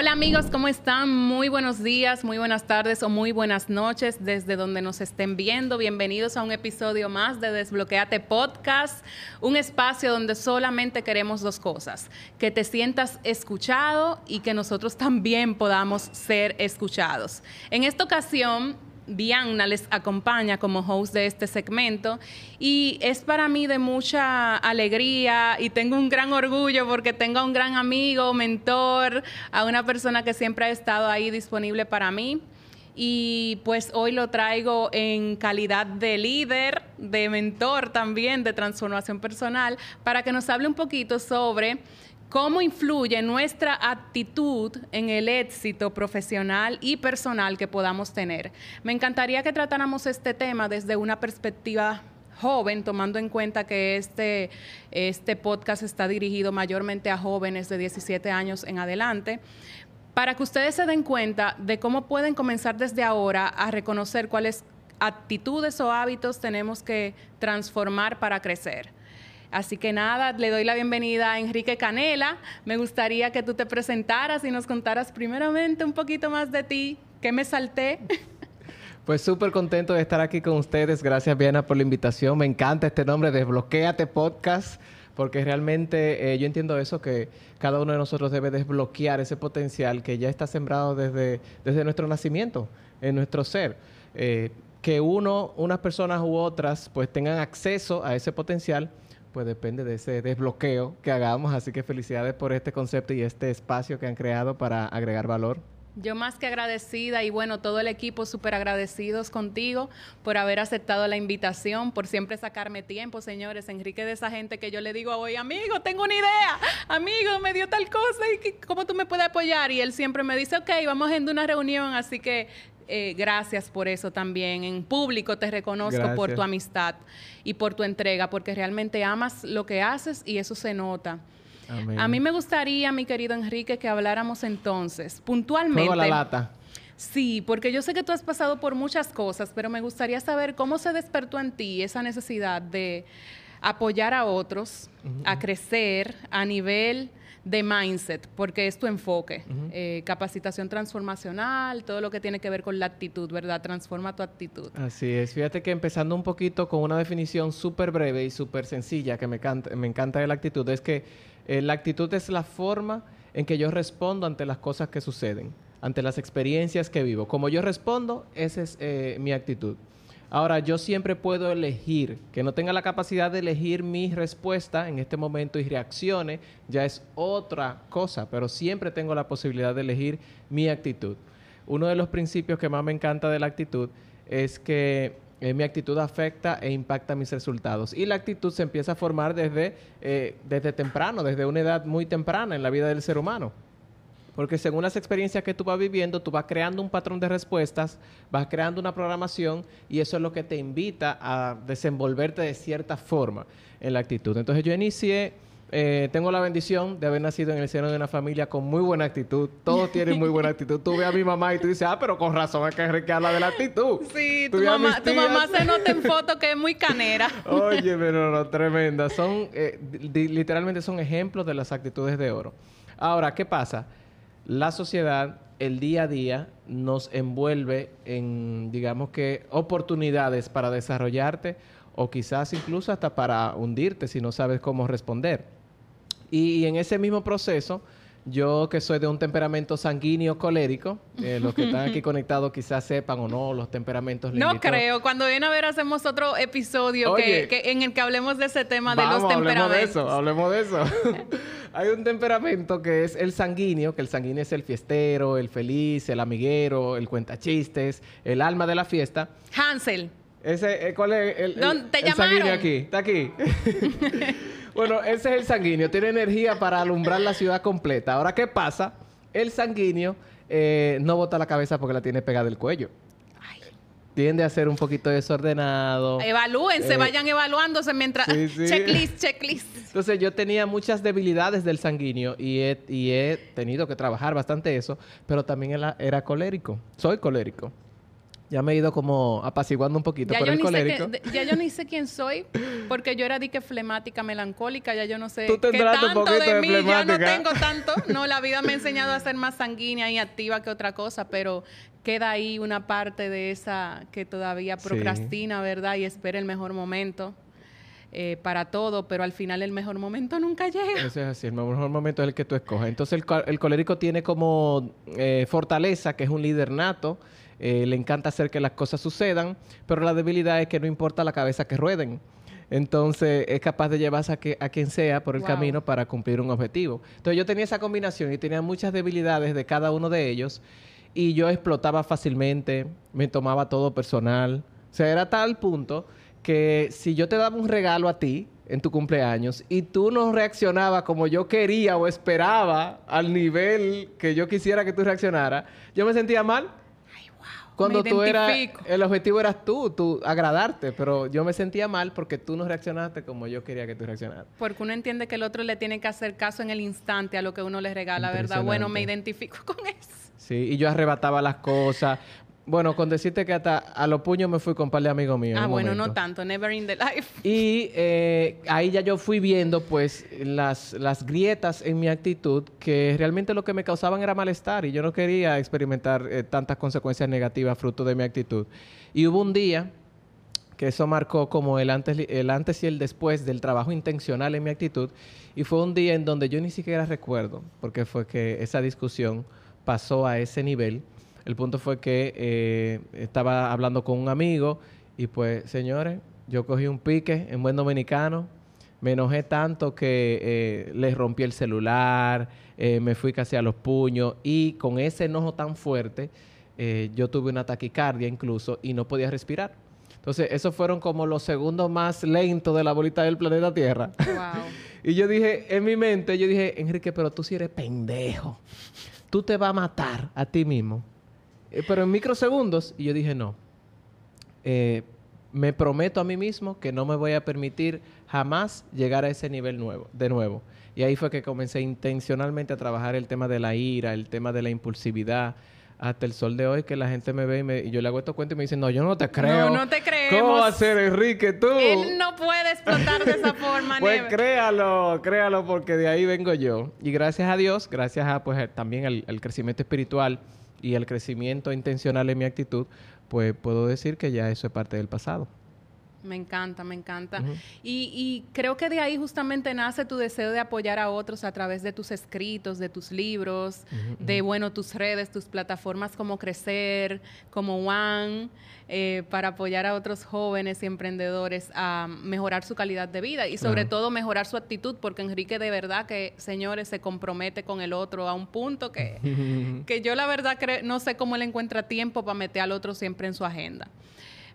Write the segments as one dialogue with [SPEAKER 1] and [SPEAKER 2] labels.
[SPEAKER 1] Hola amigos, ¿cómo están? Muy buenos días, muy buenas tardes o muy buenas noches desde donde nos estén viendo. Bienvenidos a un episodio más de Desbloqueate Podcast, un espacio donde solamente queremos dos cosas, que te sientas escuchado y que nosotros también podamos ser escuchados. En esta ocasión Diana les acompaña como host de este segmento y es para mí de mucha alegría y tengo un gran orgullo porque tengo a un gran amigo, mentor, a una persona que siempre ha estado ahí disponible para mí. Y pues hoy lo traigo en calidad de líder, de mentor también, de transformación personal, para que nos hable un poquito sobre ¿Cómo influye nuestra actitud en el éxito profesional y personal que podamos tener? Me encantaría que tratáramos este tema desde una perspectiva joven, tomando en cuenta que este, este podcast está dirigido mayormente a jóvenes de 17 años en adelante, para que ustedes se den cuenta de cómo pueden comenzar desde ahora a reconocer cuáles actitudes o hábitos tenemos que transformar para crecer. Así que nada, le doy la bienvenida a Enrique Canela. Me gustaría que tú te presentaras y nos contaras primeramente un poquito más de ti, ¿Qué me salté.
[SPEAKER 2] Pues súper contento de estar aquí con ustedes. Gracias, Viana, por la invitación. Me encanta este nombre, Desbloquéate Podcast, porque realmente eh, yo entiendo eso, que cada uno de nosotros debe desbloquear ese potencial que ya está sembrado desde, desde nuestro nacimiento, en nuestro ser. Eh, que uno, unas personas u otras, pues tengan acceso a ese potencial pues depende de ese desbloqueo que hagamos. Así que felicidades por este concepto y este espacio que han creado para agregar valor.
[SPEAKER 1] Yo más que agradecida y bueno, todo el equipo súper agradecidos contigo por haber aceptado la invitación, por siempre sacarme tiempo, señores. Enrique de esa gente que yo le digo hoy, amigo, tengo una idea, amigo, me dio tal cosa y cómo tú me puedes apoyar. Y él siempre me dice, ok, vamos a una reunión, así que eh, gracias por eso también. En público te reconozco por tu amistad y por tu entrega, porque realmente amas lo que haces y eso se nota. A mí me gustaría, mi querido Enrique, que habláramos entonces, puntualmente.
[SPEAKER 2] la lata.
[SPEAKER 1] Sí, porque yo sé que tú has pasado por muchas cosas, pero me gustaría saber cómo se despertó en ti esa necesidad de apoyar a otros, a crecer a nivel de mindset, porque es tu enfoque. Eh, capacitación transformacional, todo lo que tiene que ver con la actitud, ¿verdad? Transforma tu actitud.
[SPEAKER 2] Así es. Fíjate que empezando un poquito con una definición súper breve y súper sencilla que me, me encanta de la actitud, es que eh, la actitud es la forma en que yo respondo ante las cosas que suceden, ante las experiencias que vivo. Como yo respondo, esa es eh, mi actitud. Ahora, yo siempre puedo elegir, que no tenga la capacidad de elegir mi respuesta en este momento y reaccione, ya es otra cosa, pero siempre tengo la posibilidad de elegir mi actitud. Uno de los principios que más me encanta de la actitud es que eh, mi actitud afecta e impacta mis resultados. Y la actitud se empieza a formar desde, eh, desde temprano, desde una edad muy temprana en la vida del ser humano. Porque según las experiencias que tú vas viviendo, tú vas creando un patrón de respuestas, vas creando una programación y eso es lo que te invita a desenvolverte de cierta forma en la actitud. Entonces yo inicié, eh, tengo la bendición de haber nacido en el seno de una familia con muy buena actitud. Todos tienen muy buena actitud. Tú ves a mi mamá y tú dices, ah, pero con razón es que Enrique habla de la actitud.
[SPEAKER 1] Sí, tu mamá, tu mamá, se nota en foto que es muy canera.
[SPEAKER 2] Oye, pero no, tremenda. Son, eh, literalmente son ejemplos de las actitudes de oro. Ahora, ¿qué pasa? la sociedad, el día a día, nos envuelve en, digamos que, oportunidades para desarrollarte o quizás incluso hasta para hundirte si no sabes cómo responder. Y, en ese mismo proceso, yo que soy de un temperamento sanguíneo colérico, eh, los que están aquí conectados quizás sepan o no los temperamentos
[SPEAKER 1] No creo. Cuando viene a ver hacemos otro episodio que, en el que hablemos de ese tema de los temperamentos.
[SPEAKER 2] Hablemos de eso, hablemos de eso. Hay un temperamento que es el sanguíneo, que el sanguíneo es el fiestero, el feliz, el amiguero, el cuentachistes, el alma de la fiesta.
[SPEAKER 1] Hansel.
[SPEAKER 2] Ese, eh, ¿Cuál es el,
[SPEAKER 1] ¿Te
[SPEAKER 2] el sanguíneo aquí? Está aquí. Bueno, ese es el sanguíneo. Tiene energía para alumbrar la ciudad completa. Ahora, ¿qué pasa? El sanguíneo eh, no bota la cabeza porque la tiene pegada del cuello. Tiende a ser un poquito desordenado.
[SPEAKER 1] Evalúense, eh, vayan evaluándose mientras... Checklist, checklist.
[SPEAKER 2] Entonces, yo tenía muchas debilidades del sanguíneo y he, y he tenido que trabajar bastante eso, pero también era colérico. Soy colérico. Ya me he ido como apaciguando un poquito
[SPEAKER 1] Ya
[SPEAKER 2] por
[SPEAKER 1] yo,
[SPEAKER 2] el colérico.
[SPEAKER 1] que- ya yo ni sé quién soy, porque yo era dique flemática, melancólica, ya yo no sé
[SPEAKER 2] Tú
[SPEAKER 1] qué tanto de
[SPEAKER 2] de
[SPEAKER 1] mí, ya no tengo tanto. No, la vida me ha enseñado a ser más sanguínea y activa que otra cosa, pero queda ahí una parte de esa que todavía
[SPEAKER 2] Sí.
[SPEAKER 1] procrastina, ¿verdad? Y espera el mejor momento eh, para todo, pero al final el mejor momento nunca llega.
[SPEAKER 2] Eso es así, el mejor momento es el que tú escojas. Entonces el, el colérico tiene como eh, fortaleza, que es un líder nato, eh, le encanta hacer que las cosas sucedan, pero la debilidad es que no importa la cabeza que rueden. Entonces es capaz de llevarse a, que, a quien sea por el
[SPEAKER 1] Wow.
[SPEAKER 2] camino para cumplir un objetivo. Entonces yo tenía esa combinación y tenía muchas debilidades de cada uno de ellos y yo explotaba fácilmente, me tomaba todo personal. O sea, era tal punto que si yo te daba un regalo a ti en tu cumpleaños y tú no reaccionabas como yo quería o esperaba al nivel que yo quisiera que tú reaccionaras, yo me sentía mal. Cuando
[SPEAKER 1] Me
[SPEAKER 2] tú eras, el objetivo eras tú, tú agradarte, pero yo me sentía mal porque tú no reaccionaste como yo quería que tú reaccionaras.
[SPEAKER 1] Porque uno entiende que el otro le tiene que hacer caso en el instante a lo que uno le regala, ¿verdad? Bueno, me identifico con eso.
[SPEAKER 2] Sí, y yo arrebataba las cosas. Bueno, con decirte que hasta a los puños me fui con un par de amigos míos.
[SPEAKER 1] Ah, bueno, no
[SPEAKER 2] momento.
[SPEAKER 1] tanto, never in the life.
[SPEAKER 2] Y eh, ahí ya yo fui viendo, pues, las, las grietas en mi actitud que realmente lo que me causaban era malestar y yo no quería experimentar eh, tantas consecuencias negativas fruto de mi actitud. Y hubo un día que eso marcó como el antes, el antes y el después del trabajo intencional en mi actitud. Y fue un día en donde yo ni siquiera recuerdo, porque fue que esa discusión pasó a ese nivel. El punto fue que eh, estaba hablando con un amigo y pues, señores, yo cogí un pique en buen dominicano, me enojé tanto que eh, les rompí el celular, eh, me fui casi a los puños y con ese enojo tan fuerte eh, yo tuve una taquicardia incluso y no podía respirar. Entonces, esos fueron como los segundos más lentos de la bolita del planeta Tierra.
[SPEAKER 1] Wow.
[SPEAKER 2] y yo dije, en mi mente, yo dije, Enrique, pero tú sí eres pendejo. Tú te vas a matar a ti mismo. Eh, pero en microsegundos, y yo dije, no. Eh, me prometo a mí mismo que no me voy a permitir jamás llegar a ese nivel nuevo, de nuevo. Y ahí fue que comencé intencionalmente a trabajar el tema de la ira, el tema de la impulsividad, hasta el sol de hoy que la gente me ve y, me- y yo le hago estos cuentos y me dicen, no, yo no te creo.
[SPEAKER 1] no te creemos.
[SPEAKER 2] ¿Cómo va a ser, Enrique, tú?
[SPEAKER 1] Él no puede explotar de esa forma,
[SPEAKER 2] Pues
[SPEAKER 1] never.
[SPEAKER 2] créalo, créalo, porque de ahí vengo yo. Y gracias a Dios, gracias a pues también al, al crecimiento espiritual y al crecimiento intencional en mi actitud, pues puedo decir que ya eso es parte del pasado.
[SPEAKER 1] Me encanta, me encanta. Y, y creo que de ahí justamente nace tu deseo de apoyar a otros a través de tus escritos, de tus libros, de, bueno, tus redes, tus plataformas como Crecer, como One, eh, para apoyar a otros jóvenes y emprendedores a mejorar su calidad de vida y sobre todo mejorar su actitud, porque Enrique de verdad que, señores, se compromete con el otro a un punto que, que yo la verdad no sé cómo él encuentra tiempo para meter al otro siempre en su agenda.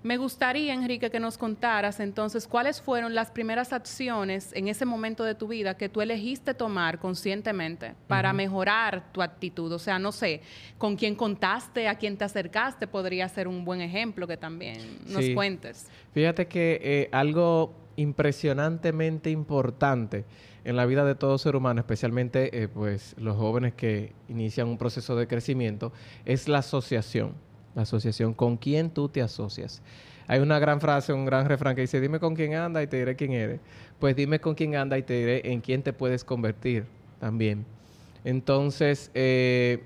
[SPEAKER 1] Me gustaría, Enrique, que nos contaras entonces cuáles fueron las primeras acciones en ese momento de tu vida que tú elegiste tomar conscientemente para mejorar tu actitud. O sea, no sé, con quién contaste, a quién te acercaste, podría ser un buen ejemplo que también nos
[SPEAKER 2] Sí.
[SPEAKER 1] cuentes.
[SPEAKER 2] Fíjate que eh, algo impresionantemente importante en la vida de todo ser humano, especialmente eh, pues los jóvenes que inician un proceso de crecimiento, es la asociación. La asociación con quién tú te asocias. Hay una gran frase, un gran refrán que dice, dime con quién anda y te diré quién eres. Pues dime con quién anda y te diré en quién te puedes convertir también. Entonces, eh,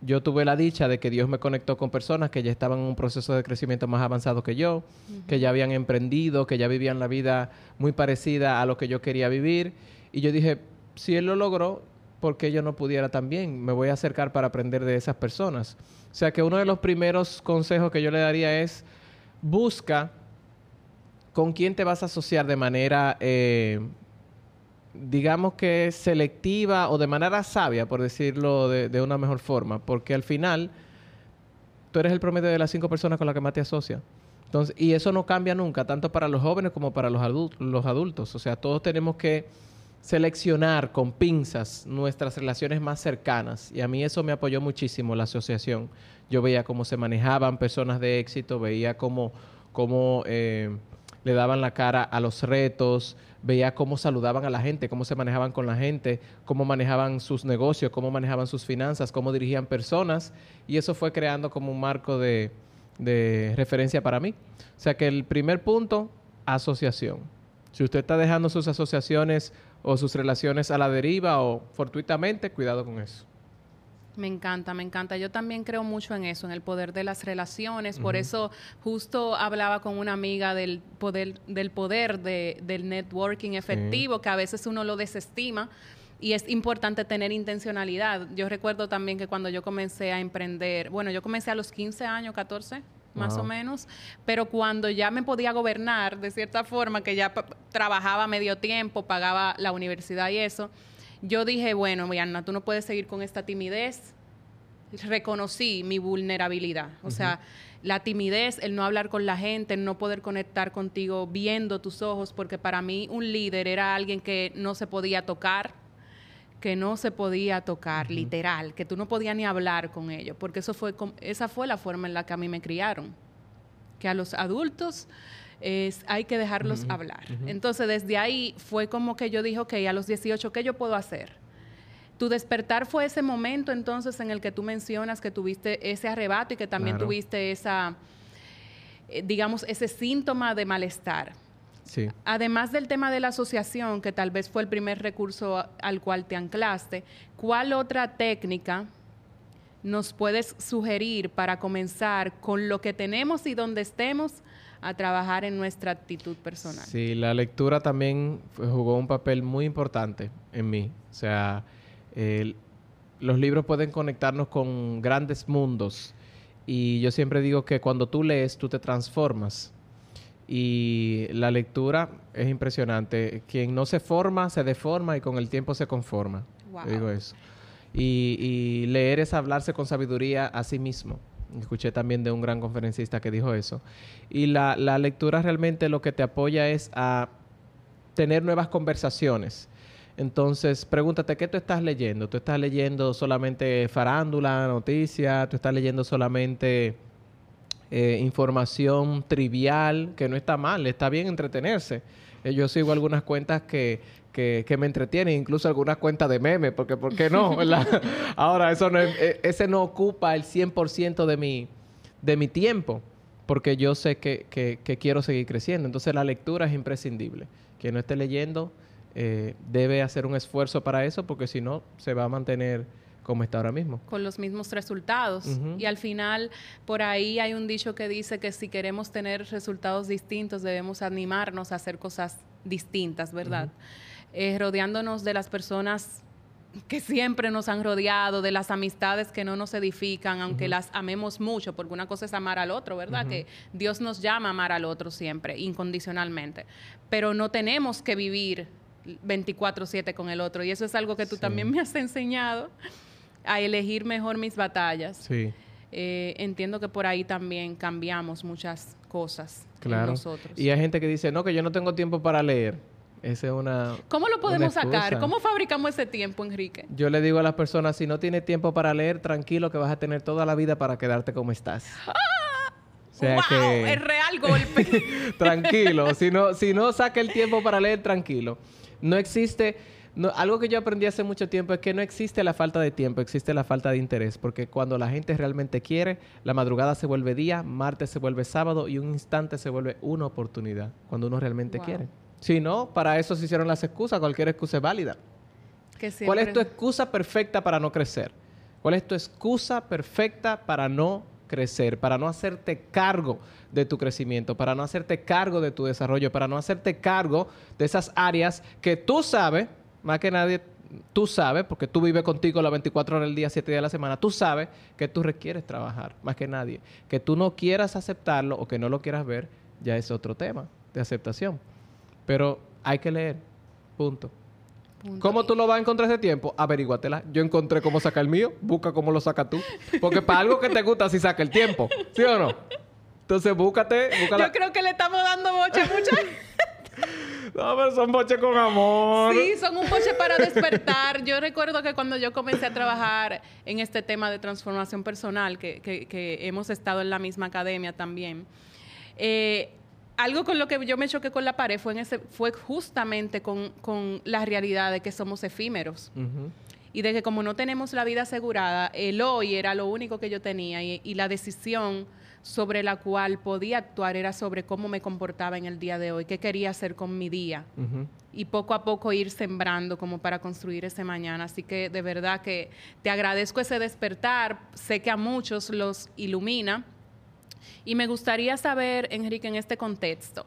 [SPEAKER 2] yo tuve la dicha de que Dios me conectó con personas que ya estaban en un proceso de crecimiento más avanzado que yo, que ya habían emprendido, que ya vivían la vida muy parecida a lo que yo quería vivir. Y yo dije, si Él lo logró, ¿por qué yo no pudiera también? Me voy a acercar para aprender de esas personas. O sea que uno de los primeros consejos que yo le daría es, busca con quién te vas a asociar de manera eh, digamos que selectiva o de manera sabia, por decirlo de, de una mejor forma, porque al final tú eres el promedio de las cinco personas con las que más te asocias. Entonces, y eso no cambia nunca, tanto para los jóvenes como para los, adul- los adultos. O sea, todos tenemos que seleccionar con pinzas nuestras relaciones más cercanas. Y a mí eso me apoyó muchísimo la asociación. Yo veía cómo se manejaban personas de éxito, veía cómo, cómo eh, le daban la cara a los retos, veía cómo saludaban a la gente, cómo se manejaban con la gente, cómo manejaban sus negocios, cómo manejaban sus finanzas, cómo dirigían personas. Y eso fue creando como un marco de, de referencia para mí. O sea que el primer punto, asociación. Si usted está dejando sus asociaciones o sus relaciones a la deriva o fortuitamente, cuidado con eso.
[SPEAKER 1] Me encanta, me encanta. Yo también creo mucho en eso, en el poder de las relaciones. Por eso justo hablaba con una amiga del poder, del poder de, del networking efectivo, que a veces uno lo desestima y es importante tener intencionalidad. Yo recuerdo también que cuando yo comencé a emprender, bueno, yo comencé a los 15 años, 14, más o menos, pero cuando ya me podía gobernar de cierta forma, que ya trabajaba medio tiempo, pagaba la universidad y eso, yo dije, bueno, Mariana, tú no puedes seguir con esta timidez. Reconocí mi vulnerabilidad, o sea, la timidez, el no hablar con la gente, el no poder conectar contigo viendo tus ojos, porque para mí un líder era alguien que no se podía tocar, que no se podía tocar, literal, que tú no podías ni hablar con ellos, porque eso fue, esa fue la forma en la que a mí me criaron, que a los adultos es, hay que dejarlos hablar. Entonces, desde ahí fue como que yo dije, ok, a los 18, ¿qué yo puedo hacer? Tu despertar fue ese momento entonces en el que tú mencionas que tuviste ese arrebato y que también tuviste esa, eh, digamos, ese síntoma de malestar. Además del tema de la asociación, que tal vez fue el primer recurso al cual te anclaste, ¿cuál otra técnica nos puedes sugerir para comenzar con lo que tenemos y donde estemos a trabajar en nuestra actitud personal?
[SPEAKER 2] Sí, la lectura también jugó un papel muy importante en mí. O sea, los libros pueden conectarnos con grandes mundos. Y yo siempre digo que cuando tú lees, tú te transformas. Y la lectura es impresionante. Quien no se forma, se deforma y con el tiempo se conforma. Digo eso. Y, leer es hablarse con sabiduría a sí mismo. Escuché también de un gran conferencista que dijo eso. Y la, la lectura realmente lo que te apoya es a tener nuevas conversaciones. Entonces, pregúntate, ¿qué tú estás leyendo? ¿Tú estás leyendo solamente farándula, noticias? ¿Tú estás leyendo solamente eh, información trivial, que no está mal, está bien entretenerse. Eh, yo sigo algunas cuentas que, que, me entretienen, incluso algunas cuentas de memes, porque ¿por qué no? Ahora, eso no eh, ese no ocupa el 100% de mi, de mi tiempo, porque yo sé que, que, quiero seguir creciendo. Entonces la lectura es imprescindible. Quien no esté leyendo debe hacer un esfuerzo para eso, porque si no, se va a mantener como está ahora mismo.
[SPEAKER 1] Con los mismos resultados. Y al final, por ahí hay un dicho que dice que si queremos tener resultados distintos, debemos animarnos a hacer cosas distintas, ¿verdad? Eh, rodeándonos de las personas que siempre nos han rodeado, de las amistades que no nos edifican, aunque las amemos mucho, porque una cosa es amar al otro, ¿verdad? Que Dios nos llama a amar al otro siempre, incondicionalmente. Pero no tenemos que vivir 24/7 con el otro. Y eso es algo que tú también me has enseñado a elegir mejor mis batallas. Sí. Eh, entiendo que por ahí también cambiamos muchas cosas
[SPEAKER 2] claro. nosotros. Y hay gente que dice, no, que yo no tengo tiempo para leer. Esa es una.
[SPEAKER 1] ¿Cómo lo podemos sacar? ¿Cómo fabricamos ese tiempo, Enrique?
[SPEAKER 2] Yo le digo a las personas: si no tienes tiempo para leer, tranquilo, que vas a tener toda la vida para quedarte como estás.
[SPEAKER 1] ¡Ah! O sea wow, es real golpe.
[SPEAKER 2] tranquilo. si no, si no saca el tiempo para leer, tranquilo. No existe algo que yo aprendí hace mucho tiempo es que no existe la falta de tiempo, existe la falta de interés, porque cuando la gente realmente quiere, la madrugada se vuelve día, martes se vuelve sábado y un instante se vuelve una oportunidad, cuando uno realmente quiere. Si no, para eso se hicieron las excusas, cualquier excusa es válida. ¿Cuál es tu excusa perfecta para no crecer? ¿Cuál es tu excusa perfecta para no crecer, para no hacerte cargo de tu crecimiento, para no hacerte cargo de tu desarrollo, para no hacerte cargo de esas áreas que tú sabes más que nadie, tú sabes, porque tú vives contigo las 24 horas del día, 7 días de la semana, tú sabes que tú requieres trabajar, más que nadie. Que tú no quieras aceptarlo o que no lo quieras ver, ya es otro tema de aceptación. Pero hay que leer, punto. ¿Cómo tú lo vas a encontrar ese tiempo? Averiguatela. Yo encontré cómo sacar el mío, busca cómo lo sacas tú. Porque para algo que te gusta, si saca el tiempo. ¿Sí o no? Entonces, búscate.
[SPEAKER 1] Yo creo que le estamos dando mucha, mucha.
[SPEAKER 2] No, pero son boches con amor.
[SPEAKER 1] Sí, son un boche para despertar. Yo recuerdo que cuando yo comencé a trabajar en este tema de transformación personal, que, hemos estado en la misma academia también, eh, algo con lo que yo me choqué con la pared fue, en ese, fue justamente con, la realidad de que somos efímeros. Y de que como no tenemos la vida asegurada, el hoy era lo único que yo tenía y, y la decisión sobre la cual podía actuar era sobre cómo me comportaba en el día de hoy, qué quería hacer con mi día. Y poco a poco ir sembrando como para construir ese mañana. Así que de verdad que te agradezco ese despertar. Sé que a muchos los ilumina. Y me gustaría saber, Enrique, en este contexto,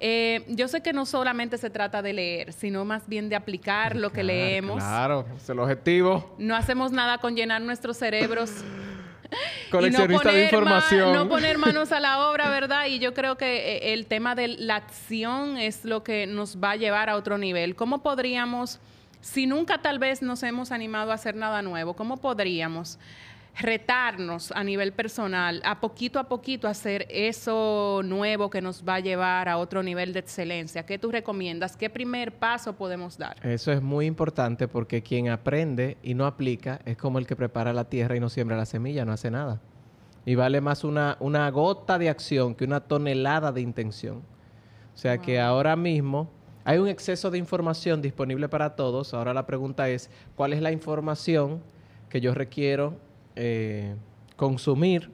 [SPEAKER 1] eh, yo sé que no solamente se trata de leer, sino más bien de aplicar lo que leemos.
[SPEAKER 2] Claro, es el objetivo.
[SPEAKER 1] No hacemos nada con llenar nuestros cerebros.
[SPEAKER 2] Coleccionista de información.
[SPEAKER 1] no poner manos a la obra, ¿verdad? Y yo creo que eh, el tema de la acción es lo que nos va a llevar a otro nivel. ¿Cómo podríamos, si nunca tal vez nos hemos animado a hacer nada nuevo, cómo podríamos retarnos a nivel personal, a poquito a poquito hacer eso nuevo que nos va a llevar a otro nivel de excelencia? ¿Qué tú recomiendas? ¿Qué primer paso podemos dar?
[SPEAKER 2] Eso es muy importante porque quien aprende y no aplica es como el que prepara la tierra y no siembra la semilla, no hace nada. Y vale más una, una gota de acción que una tonelada de intención. O sea que ahora mismo hay un exceso de información disponible para todos. Ahora la pregunta es, ¿cuál es la información que yo requiero eh, consumir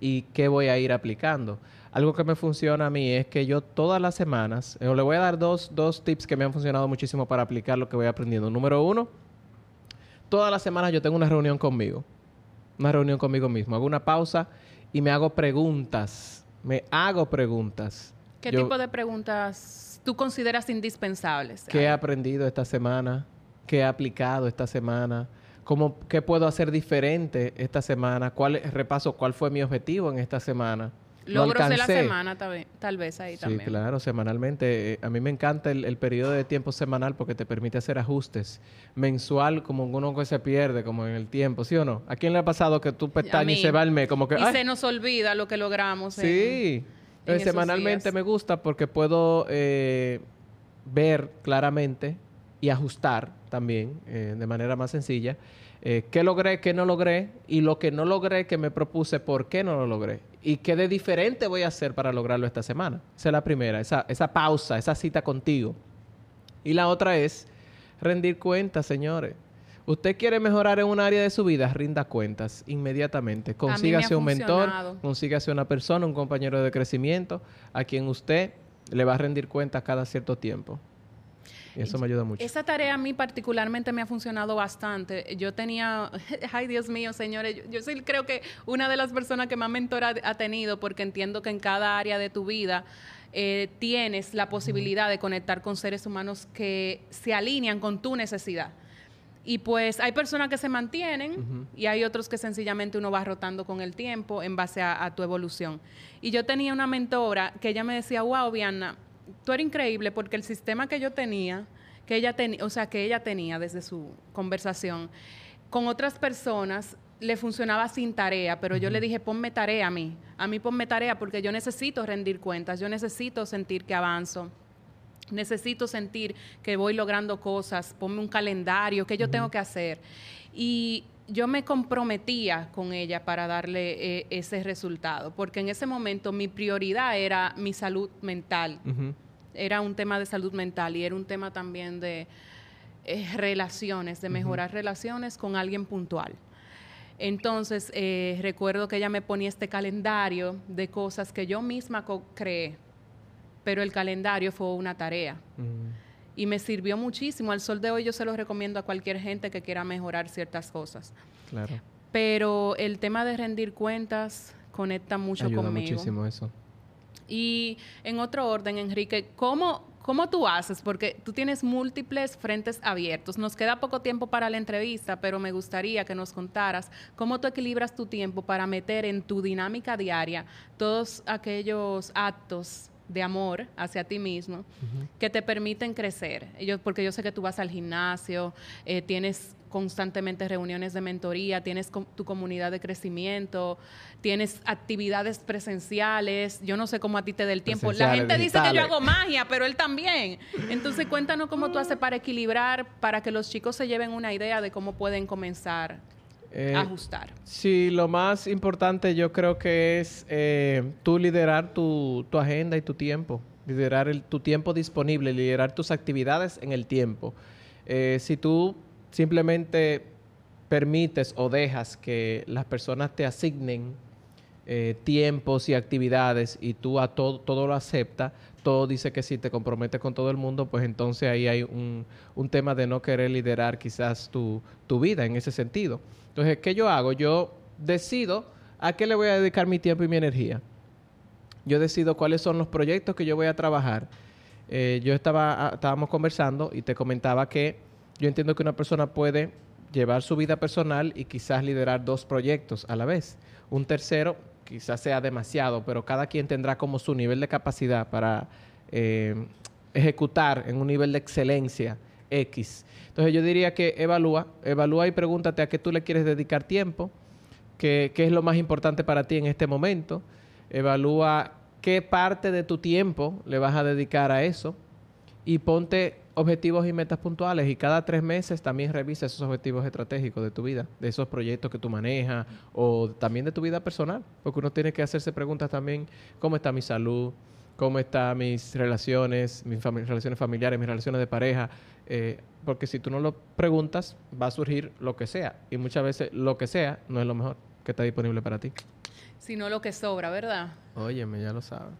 [SPEAKER 2] y qué voy a ir aplicando. Algo que me funciona a mí es que yo todas las semanas, eh, le voy a dar dos, dos tips que me han funcionado muchísimo para aplicar lo que voy aprendiendo. Número uno, todas las semanas yo tengo una reunión conmigo, una reunión conmigo mismo. Hago una pausa y me hago preguntas, me hago preguntas.
[SPEAKER 1] ¿Qué tipo de preguntas tú consideras indispensables?
[SPEAKER 2] ¿Qué he aprendido esta semana? ¿Qué he aplicado esta semana? Cómo, qué puedo hacer diferente esta semana, cuál repaso cuál fue mi objetivo en esta semana.
[SPEAKER 1] Logros de la semana tal vez, ahí también.
[SPEAKER 2] Sí, claro, semanalmente. Eh, a mí me encanta el, periodo de tiempo semanal porque te permite hacer ajustes. Mensual, como uno que se pierde, como en el tiempo, ¿sí o no? ¿A quién le ha pasado que tú pestañas y se va el mes? Como que,
[SPEAKER 1] y se nos olvida lo que logramos.
[SPEAKER 2] Sí. semanalmente me gusta porque puedo eh, ver claramente y ajustar también eh, de manera más sencilla eh, qué logré, qué no logré y lo que no logré que me propuse, por qué no lo logré y qué de diferente voy a hacer para lograrlo esta semana. Esa es la primera, esa, esa pausa, esa cita contigo. Y la otra es rendir cuentas, señores. Usted quiere mejorar en un área de su vida, rinda cuentas inmediatamente. Consígase un mentor, consígase una persona, un compañero de crecimiento a quien usted le va a rendir cuentas cada cierto tiempo eso me ayuda mucho.
[SPEAKER 1] Esa tarea a mí particularmente me ha funcionado bastante. Yo tenía, ay Dios mío, señores, yo, soy creo que una de las personas que más mentora ha tenido porque entiendo que en cada área de tu vida eh, tienes la posibilidad de conectar con seres humanos que se alinean con tu necesidad. Y pues hay personas que se mantienen y hay otros que sencillamente uno va rotando con el tiempo en base a, a, tu evolución. Y yo tenía una mentora que ella me decía, wow, Vianna, tú eres increíble porque el sistema que yo tenía, que ella tenía, o sea, que ella tenía desde su conversación con otras personas le funcionaba sin tarea, pero yo le dije, ponme tarea a mí, a mí ponme tarea porque yo necesito rendir cuentas, yo necesito sentir que avanzo, necesito sentir que voy logrando cosas, ponme un calendario, qué yo tengo que hacer. Y yo me comprometía con ella para darle eh, ese resultado, porque en ese momento mi prioridad era mi salud mental. Era un tema de salud mental y era un tema también de eh, relaciones, de mejorar relaciones con alguien puntual. Entonces, eh, recuerdo que ella me ponía este calendario de cosas que yo misma creé, pero el calendario fue una tarea y me sirvió muchísimo. Al sol de hoy yo se lo recomiendo a cualquier gente que quiera mejorar ciertas cosas.
[SPEAKER 2] Claro.
[SPEAKER 1] Pero el tema de rendir cuentas conecta mucho
[SPEAKER 2] Ayuda
[SPEAKER 1] conmigo.
[SPEAKER 2] muchísimo eso.
[SPEAKER 1] Y en otro orden, Enrique, ¿cómo, ¿cómo tú haces? Porque tú tienes múltiples frentes abiertos. Nos queda poco tiempo para la entrevista, pero me gustaría que nos contaras cómo tú equilibras tu tiempo para meter en tu dinámica diaria todos aquellos actos de amor hacia ti mismo que te permiten crecer. Yo, porque yo sé que tú vas al gimnasio, eh, tienes constantemente reuniones de mentoría, tienes tu comunidad de crecimiento, tienes actividades presenciales, yo no sé cómo a ti te dé el tiempo. La gente dice que yo hago magia, pero él también. Entonces cuéntanos cómo tú haces para equilibrar, para que los chicos se lleven una idea de cómo pueden comenzar eh, ajustar.
[SPEAKER 2] Sí, lo más importante yo creo que es eh, tú liderar tu, agenda y tu tiempo, liderar tu tiempo disponible, liderar tus actividades en el tiempo. Eh, si tú simplemente permites o dejas que las personas te asignen eh, tiempos y actividades y tú a todo, todo lo aceptas, todo dice que si te comprometes con todo el mundo, pues entonces ahí hay un, un tema de no querer liderar quizás tu, tu vida en ese sentido. Entonces, ¿qué yo hago? Yo decido a qué le voy a dedicar mi tiempo y mi energía. Yo decido cuáles son los proyectos que yo voy a trabajar. Eh, yo estaba, ah, estábamos conversando y te comentaba que yo entiendo que una persona puede llevar su vida personal y quizás liderar dos proyectos a la vez. Un tercero quizás sea demasiado, pero cada quien tendrá como su nivel de capacidad para eh, ejecutar en un nivel de excelencia X. Entonces yo diría que evalúa, evalúa y pregúntate a qué tú le quieres dedicar tiempo, qué, qué es lo más importante para ti en este momento, evalúa qué parte de tu tiempo le vas a dedicar a eso y ponte objetivos y metas puntuales y cada tres meses también revisa esos objetivos estratégicos de tu vida, de esos proyectos que tú manejas o también de tu vida personal, porque uno tiene que hacerse preguntas también, ¿cómo está mi salud? ¿Cómo están mis relaciones, mis relaciones familiares, mis relaciones de pareja? Eh, porque si tú no lo preguntas, va a surgir lo que sea. Y muchas veces lo que sea no es lo mejor que está disponible para ti.
[SPEAKER 1] Sino lo que sobra, ¿verdad?
[SPEAKER 2] Óyeme, ya lo sabes.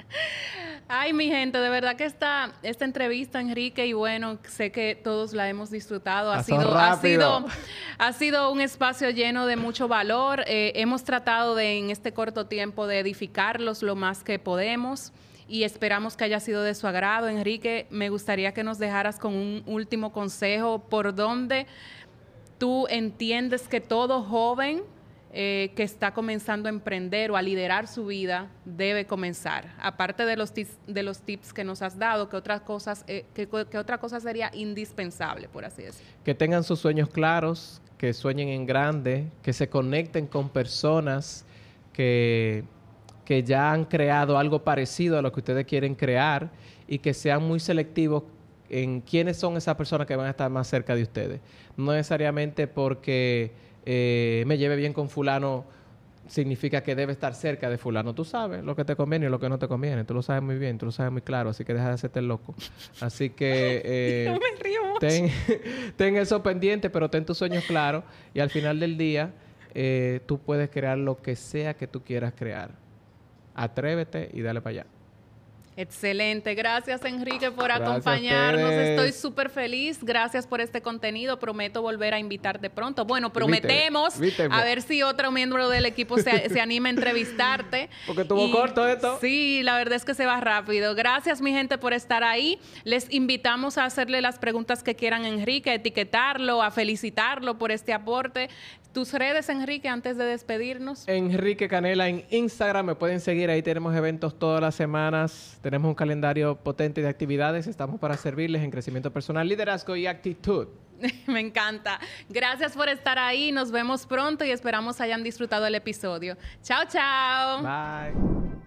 [SPEAKER 1] Ay, mi gente, de verdad que esta, esta entrevista, Enrique, y bueno, sé que todos la hemos disfrutado. Ha, sido, ha sido, ha sido un espacio lleno de mucho valor. Eh, hemos tratado de, en este corto tiempo, de edificarlos lo más que podemos y esperamos que haya sido de su agrado. Enrique, me gustaría que nos dejaras con un último consejo por donde tú entiendes que todo joven eh, que está comenzando a emprender o a liderar su vida debe comenzar? Aparte de los tips, de los tips que nos has dado, ¿qué otras cosas, eh, qué, otra cosa sería indispensable, por así decirlo?
[SPEAKER 2] Que tengan sus sueños claros, que sueñen en grande, que se conecten con personas que, que ya han creado algo parecido a lo que ustedes quieren crear y que sean muy selectivos en quiénes son esas personas que van a estar más cerca de ustedes. No necesariamente porque eh, me lleve bien con fulano significa que debe estar cerca de fulano. Tú sabes lo que te conviene y lo que no te conviene. Tú lo sabes muy bien, tú lo sabes muy claro, así que deja de hacerte loco. Así que eh, ten, ten, eso pendiente, pero ten tus sueños claros y al final del día eh, tú puedes crear lo que sea que tú quieras crear. Atrévete y dale para allá.
[SPEAKER 1] Excelente. Gracias, Enrique, por acompañarnos. Estoy súper feliz. Gracias por este contenido. Prometo volver a invitarte pronto. Bueno, prometemos a ver si otro miembro del equipo se, anima a entrevistarte.
[SPEAKER 2] Porque tuvo corto esto.
[SPEAKER 1] Sí, la verdad es que se va rápido. Gracias, mi gente, por estar ahí. Les invitamos a hacerle las preguntas que quieran a Enrique, a etiquetarlo, a felicitarlo por este aporte. Tus redes, Enrique, antes de despedirnos.
[SPEAKER 2] Enrique Canela en Instagram. Me pueden seguir. Ahí tenemos eventos todas las semanas tenemos un calendario potente de actividades. Estamos para servirles en crecimiento personal, liderazgo y actitud.
[SPEAKER 1] Me encanta. Gracias por estar ahí. Nos vemos pronto y esperamos hayan disfrutado el episodio. Chao, chao.
[SPEAKER 2] Bye.